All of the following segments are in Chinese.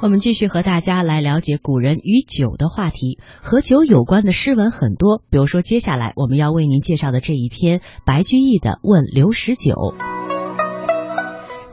我们继续和大家来了解古人与酒的话题，和酒有关的诗文很多。比如说，接下来我们要为您介绍的这一篇白居易的《问刘十九》：“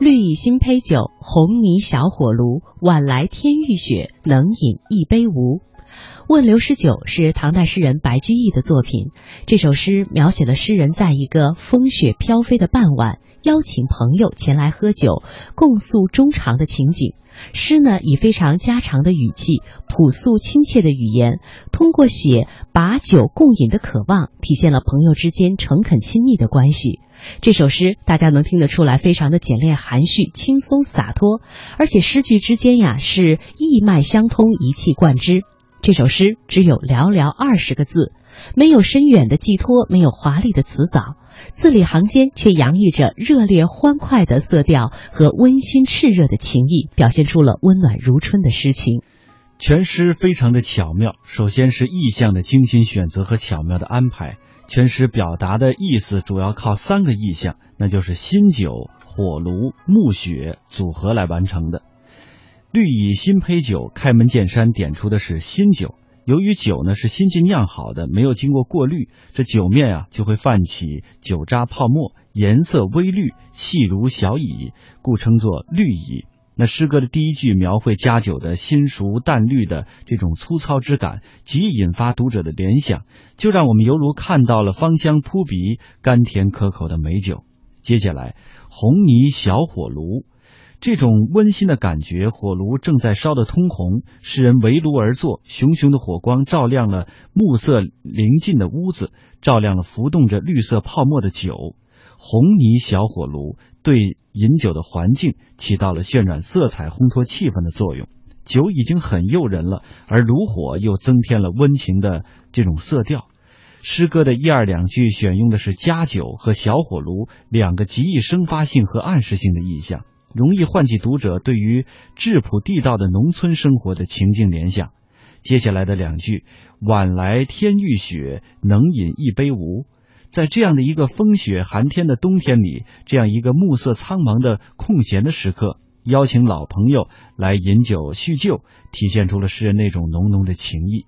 绿蚁新醅酒，红泥小火炉。晚来天欲雪，能饮一杯无？”《问刘十九》是唐代诗人白居易的作品。这首诗描写了诗人在一个风雪飘飞的傍晚，邀请朋友前来喝酒，共诉衷肠的情景。诗呢，以非常家常的语气、朴素亲切的语言，通过写把酒共饮的渴望，体现了朋友之间诚恳亲密的关系。这首诗大家能听得出来，非常的简练含蓄、轻松洒脱，而且诗句之间呀是意脉相通、一气贯之。这首诗只有寥寥二十个字，没有深远的寄托，没有华丽的辞藻，字里行间却洋溢着热烈欢快的色调和温馨炽热的情意，表现出了温暖如春的诗情。全诗非常的巧妙，首先是意象的精心选择和巧妙的安排。全诗表达的意思主要靠三个意象，那就是新酒、火炉、暮雪组合来完成的。绿蚁新醅酒，开门见山点出的是新酒。由于酒呢是新近酿好的，没有经过过滤，这酒面啊就会泛起酒渣泡沫，颜色微绿，细如小蚁，故称作绿蚁。那诗歌的第一句描绘佳酒的新熟淡绿的这种粗糙之感，极易引发读者的联想，就让我们犹如看到了芳香扑鼻、甘甜可口的美酒。接下来，红泥小火炉。这种温馨的感觉，火炉正在烧得通红，诗人围炉而坐，熊熊的火光照亮了暮色临近的屋子，照亮了浮动着绿色泡沫的酒。红泥小火炉对饮酒的环境起到了渲染色彩、烘托气氛的作用。酒已经很诱人了，而炉火又增添了温情的这种色调。诗歌的一二两句选用的是佳酒和小火炉两个极易生发性和暗示性的意象。容易唤起读者对于质朴地道的农村生活的情境联想。接下来的两句“晚来天欲雪，能饮一杯无？”在这样的一个风雪寒天的冬天里，这样一个暮色苍茫的空闲的时刻，邀请老朋友来饮酒叙旧，体现出了诗人那种浓浓的情意。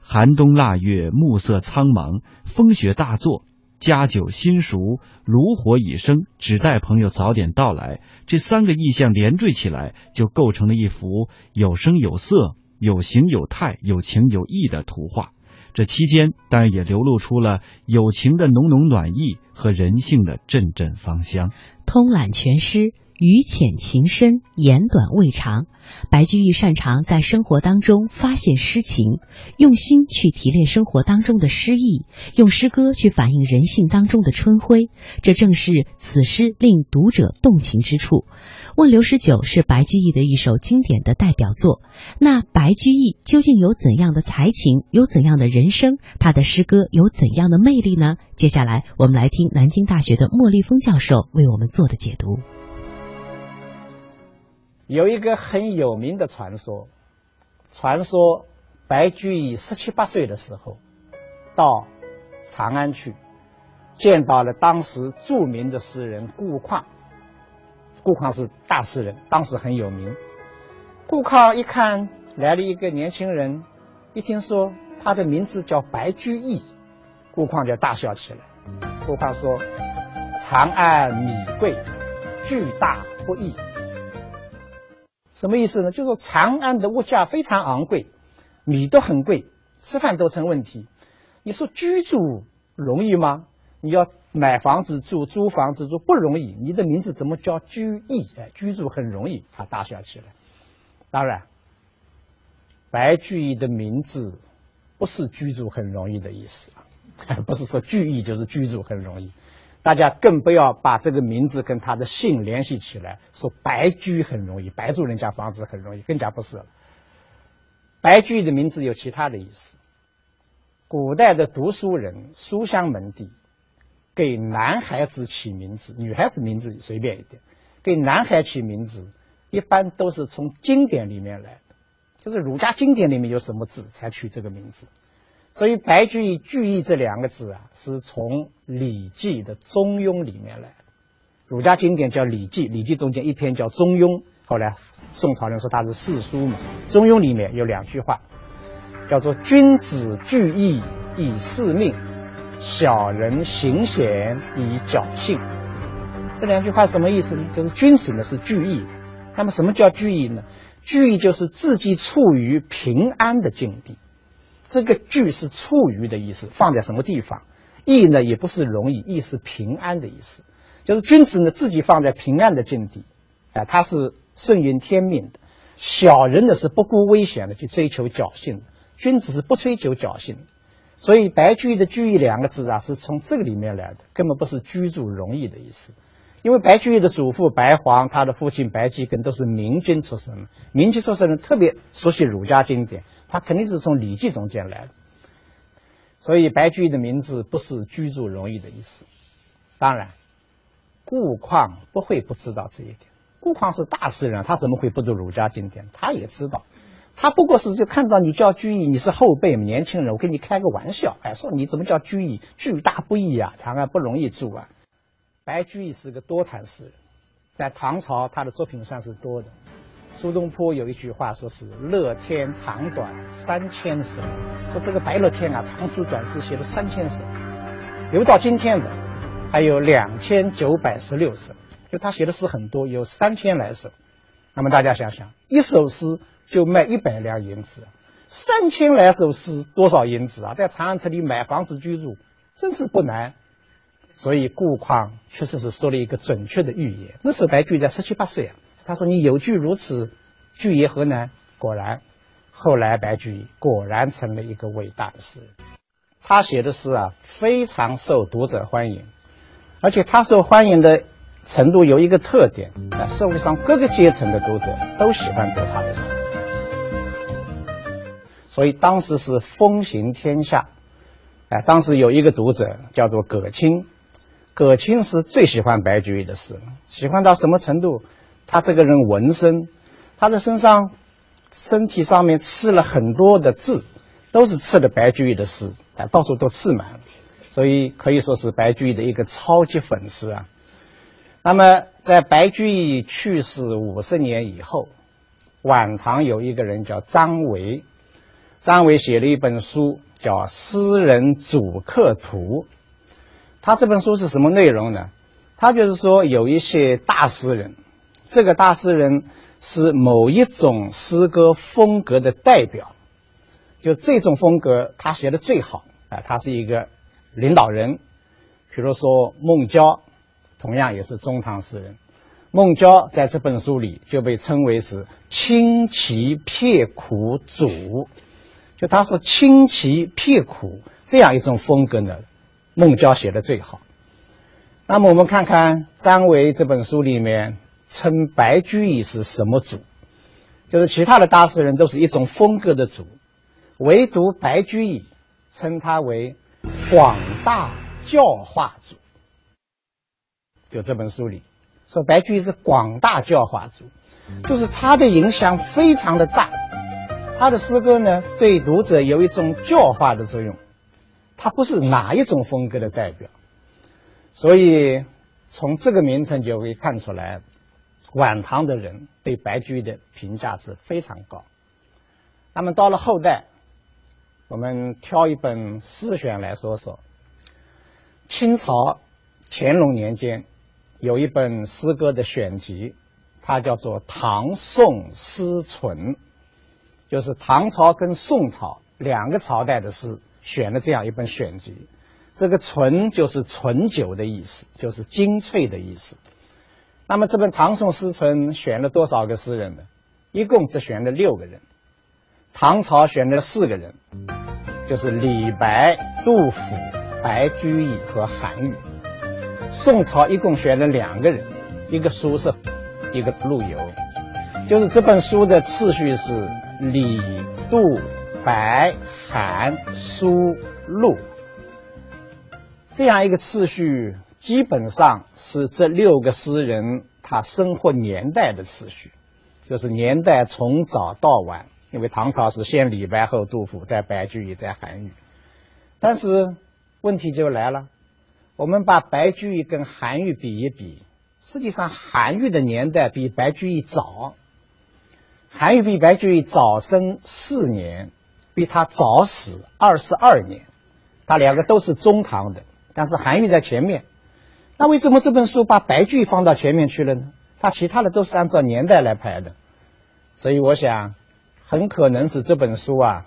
寒冬腊月，暮色苍茫，风雪大作。家酒新熟，炉火已生，只待朋友早点到来。这三个意象连缀起来，就构成了一幅有声有色、有形有态、有情有义的图画。这期间，当然也流露出了友情的浓浓暖意和人性的阵阵芳香。通览全诗。语浅情深，言短味长。白居易擅长在生活当中发现诗情，用心去提炼生活当中的诗意，用诗歌去反映人性当中的春晖。这正是此诗令读者动情之处。《问刘十九》是白居易的一首经典的代表作。那白居易究竟有怎样的才情，有怎样的人生？他的诗歌有怎样的魅力呢？接下来我们来听南京大学的莫立峰教授为我们做的解读。有一个很有名的传说，传说白居易十七八岁的时候到长安去，见到了当时著名的诗人顾况。顾况是大诗人，当时很有名。顾况一看来了一个年轻人，一听说他的名字叫白居易，顾况就大笑起来。顾况说：“长安米贵，巨大不易。”什么意思呢？就说长安的物价非常昂贵，米都很贵，吃饭都成问题。你说居住容易吗？你要买房子住、租房子住不容易。你的名字怎么叫居易？哎，居住很容易。他大笑起来。当然，白居易的名字不是居住很容易的意思啊，不是说居易就是居住很容易。大家更不要把这个名字跟他的姓联系起来，说白居很容易，白住人家房子很容易，更加不是了。白居易的名字有其他的意思。古代的读书人、书香门第，给男孩子起名字，女孩子名字随便一点。给男孩起名字，一般都是从经典里面来的，就是儒家经典里面有什么字才取这个名字。所以，白居易“居易”这两个字啊，是从《礼记》的《中庸》里面来的。儒家经典叫《礼记》，《礼记》中间一篇叫《中庸》，后来宋朝人说他是四书嘛，《中庸》里面有两句话，叫做“君子聚义以事命，小人行险以侥幸”。这两句话什么意思呢？就是君子呢是聚义的。那么什么叫聚义呢？聚义就是自己处于平安的境地。这个聚是处于的意思，放在什么地方？义呢也不是容易，义是平安的意思。就是君子呢自己放在平安的境地，啊，他是顺应天命的。小人呢是不顾危险的去追求侥幸，君子是不追求侥幸。所以白居易的居易两个字啊，是从这个里面来的，根本不是居住容易的意思。因为白居易的祖父白黄，他的父亲白季庚都是明君出身，明君出身的特别熟悉儒家经典，他肯定是从《礼记》中间来的。所以白居易的名字不是居住容易的意思。当然，顾况不会不知道这一点。顾况是大诗人，他怎么会不读儒家经典？他也知道，他不过是就看到你叫居易，你是后辈年轻人，我跟你开个玩笑，哎，说你怎么叫居易？巨大不易啊，长安不容易住啊。白居易是个多产诗人，在唐朝他的作品算是多的。苏东坡有一句话说是“乐天长短三千首”，说这个白乐天啊，长诗短诗写了三千首，留到今天的还有两千九百十六首，就他写的诗很多，有三千来首。那么大家想想，一首诗就卖一百两银子，三千来首诗多少银子啊？在长安城里买房子居住，真是不难。所以顾况确实是说了一个准确的预言。那时候白居易在十七八岁啊，他说：“你有句如此，句也何难？”果然，后来白居易果然成了一个伟大的诗人。他写的诗啊，非常受读者欢迎，而且他受欢迎的程度有一个特点：啊，社会上各个阶层的读者都喜欢读他的诗，所以当时是风行天下。哎，当时有一个读者叫做葛青。葛青是最喜欢白居易的诗，喜欢到什么程度？他这个人纹身，他的身上、身体上面刺了很多的字，都是刺的白居易的诗，啊，到处都刺满了，所以可以说是白居易的一个超级粉丝啊。那么，在白居易去世五十年以后，晚唐有一个人叫张维，张维写了一本书，叫《诗人主客图》。他这本书是什么内容呢？他就是说有一些大诗人，这个大诗人是某一种诗歌风格的代表，就这种风格他写的最好啊，他是一个领导人。比如说孟郊，同样也是中唐诗人。孟郊在这本书里就被称为是清奇撇苦主，就他是清奇撇苦这样一种风格呢。孟郊写的最好。那么我们看看张维这本书里面称白居易是什么主？就是其他的大诗人都是一种风格的主，唯独白居易称他为广大教化主。就这本书里说白居易是广大教化主，就是他的影响非常的大，他的诗歌呢对读者有一种教化的作用。他不是哪一种风格的代表，所以从这个名称就可以看出来，晚唐的人对白居易的评价是非常高。那么到了后代，我们挑一本诗选来说说。清朝乾隆年间有一本诗歌的选集，它叫做《唐宋诗存》，就是唐朝跟宋朝两个朝代的诗。选了这样一本选集，这个“醇”就是醇酒的意思，就是精粹的意思。那么这本《唐宋诗存》选了多少个诗人呢？一共只选了六个人。唐朝选了四个人，就是李白、杜甫、白居易和韩愈。宋朝一共选了两个人，一个苏轼，一个陆游。就是这本书的次序是李、杜。白、韩、苏、陆，这样一个次序，基本上是这六个诗人他生活年代的次序，就是年代从早到晚。因为唐朝是先李白后杜甫，再白居易，再韩愈。但是问题就来了，我们把白居易跟韩愈比一比，实际上韩愈的年代比白居易早，韩愈比白居易早生四年，比他早死二十二年，他两个都是中唐的，但是韩愈在前面。那为什么这本书把白居易放到前面去了呢？他其他的都是按照年代来排的，所以我想，很可能是这本书啊，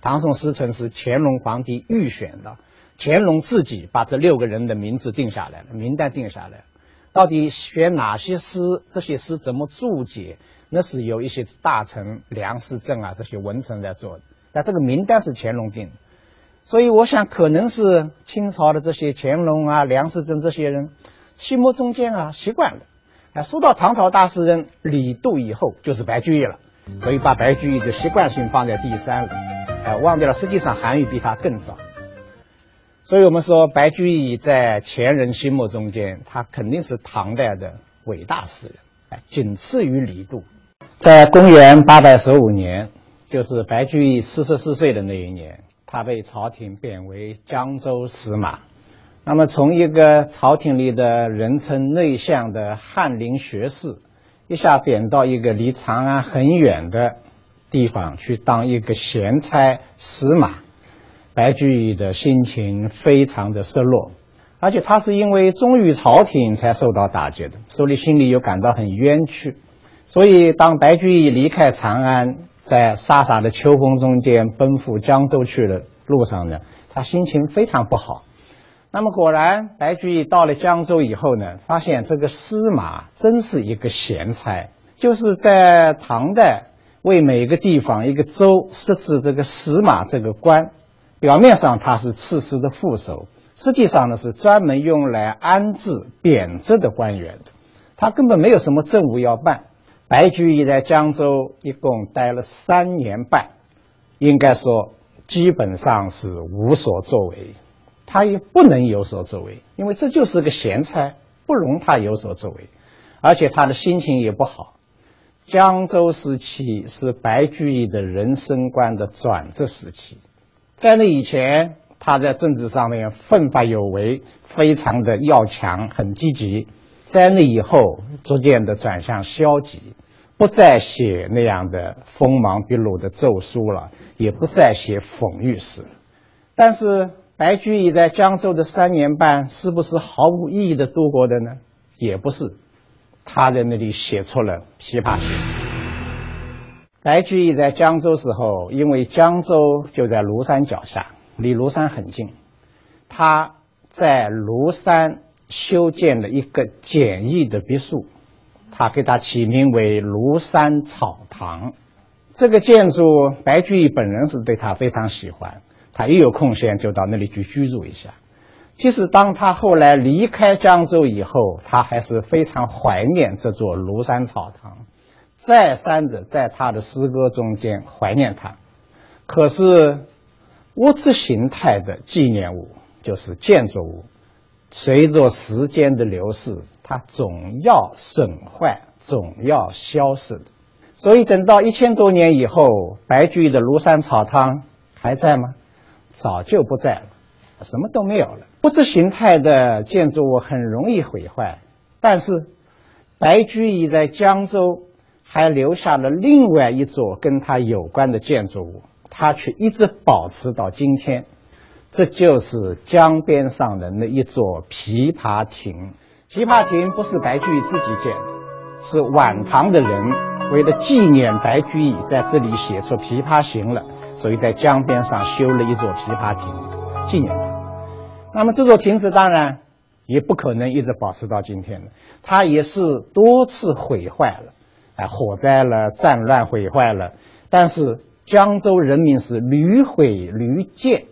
唐宋诗存是乾隆皇帝预选的，乾隆自己把这六个人的名字定下来了，名单定下来，到底选哪些诗，这些诗怎么注解，那是有一些大臣梁思正啊这些文臣在做的，但这个名单是乾隆定的。所以我想，可能是清朝的这些乾隆啊、梁思正这些人心目中间啊习惯了，哎，说到唐朝大诗人李杜以后，就是白居易了，所以把白居易就习惯性放在第三了，哎，忘掉了实际上韩愈比他更早。所以我们说，白居易在前人心目中间，他肯定是唐代的伟大诗人，哎，仅次于李杜。在公元八百十五年，就是白居易四十四岁的那一年。他被朝廷贬为江州司马，那么从一个朝廷里的人称内相的翰林学士，一下贬到一个离长安很远的地方去当一个闲差司马，白居易的心情非常的失落，而且他是因为忠于朝廷才受到打击的，所以心里又感到很冤屈，所以当白居易离开长安。在飒飒的秋风中间奔赴江州去的路上呢，他心情非常不好。那么果然，白居易到了江州以后呢，发现这个司马真是一个闲差，就是在唐代为每个地方一个州设置这个司马这个官，表面上他是刺史的副手，实际上呢是专门用来安置贬谪的官员的，他根本没有什么政务要办。白居易在江州一共待了三年半，应该说基本上是无所作为。他也不能有所作为，因为这就是个闲差，不容他有所作为。而且他的心情也不好。江州时期是白居易的人生观的转折时期，在那以前，他在政治上面奋发有为，非常的要强，很积极。在那以后，逐渐的转向消极，不再写那样的锋芒毕露的奏书了，也不再写讽喻诗。但是白居易在江州的三年半，是不是毫无意义的度过的呢？也不是，他在那里写出了《琵琶行》。白居易在江州时候，因为江州就在庐山脚下，离庐山很近，他在庐山。修建了一个简易的别墅，他给他起名为庐山草堂。这个建筑，白居易本人是对他非常喜欢，他一有空闲就到那里去居住一下。即使当他后来离开江州以后，他还是非常怀念这座庐山草堂，再三的在他的诗歌中间怀念他。可是物质形态的纪念物，就是建筑物。随着时间的流逝，它总要损坏，总要消失的。所以等到一千多年以后，白居易的庐山草堂还在吗？早就不在了，什么都没有了。物质形态的建筑物很容易毁坏，但是白居易在江州还留下了另外一座跟他有关的建筑物，他却一直保持到今天。这就是江边上人的一座琵琶亭。琵琶亭不是白居易自己建的，是晚唐的人为了纪念白居易，在这里写出《琵琶行》了，所以在江边上修了一座琵琶亭，纪念他。那么这座亭子当然也不可能一直保持到今天的，它也是多次毁坏了，哎，火灾了，战乱毁坏了。但是江州人民是屡毁屡建。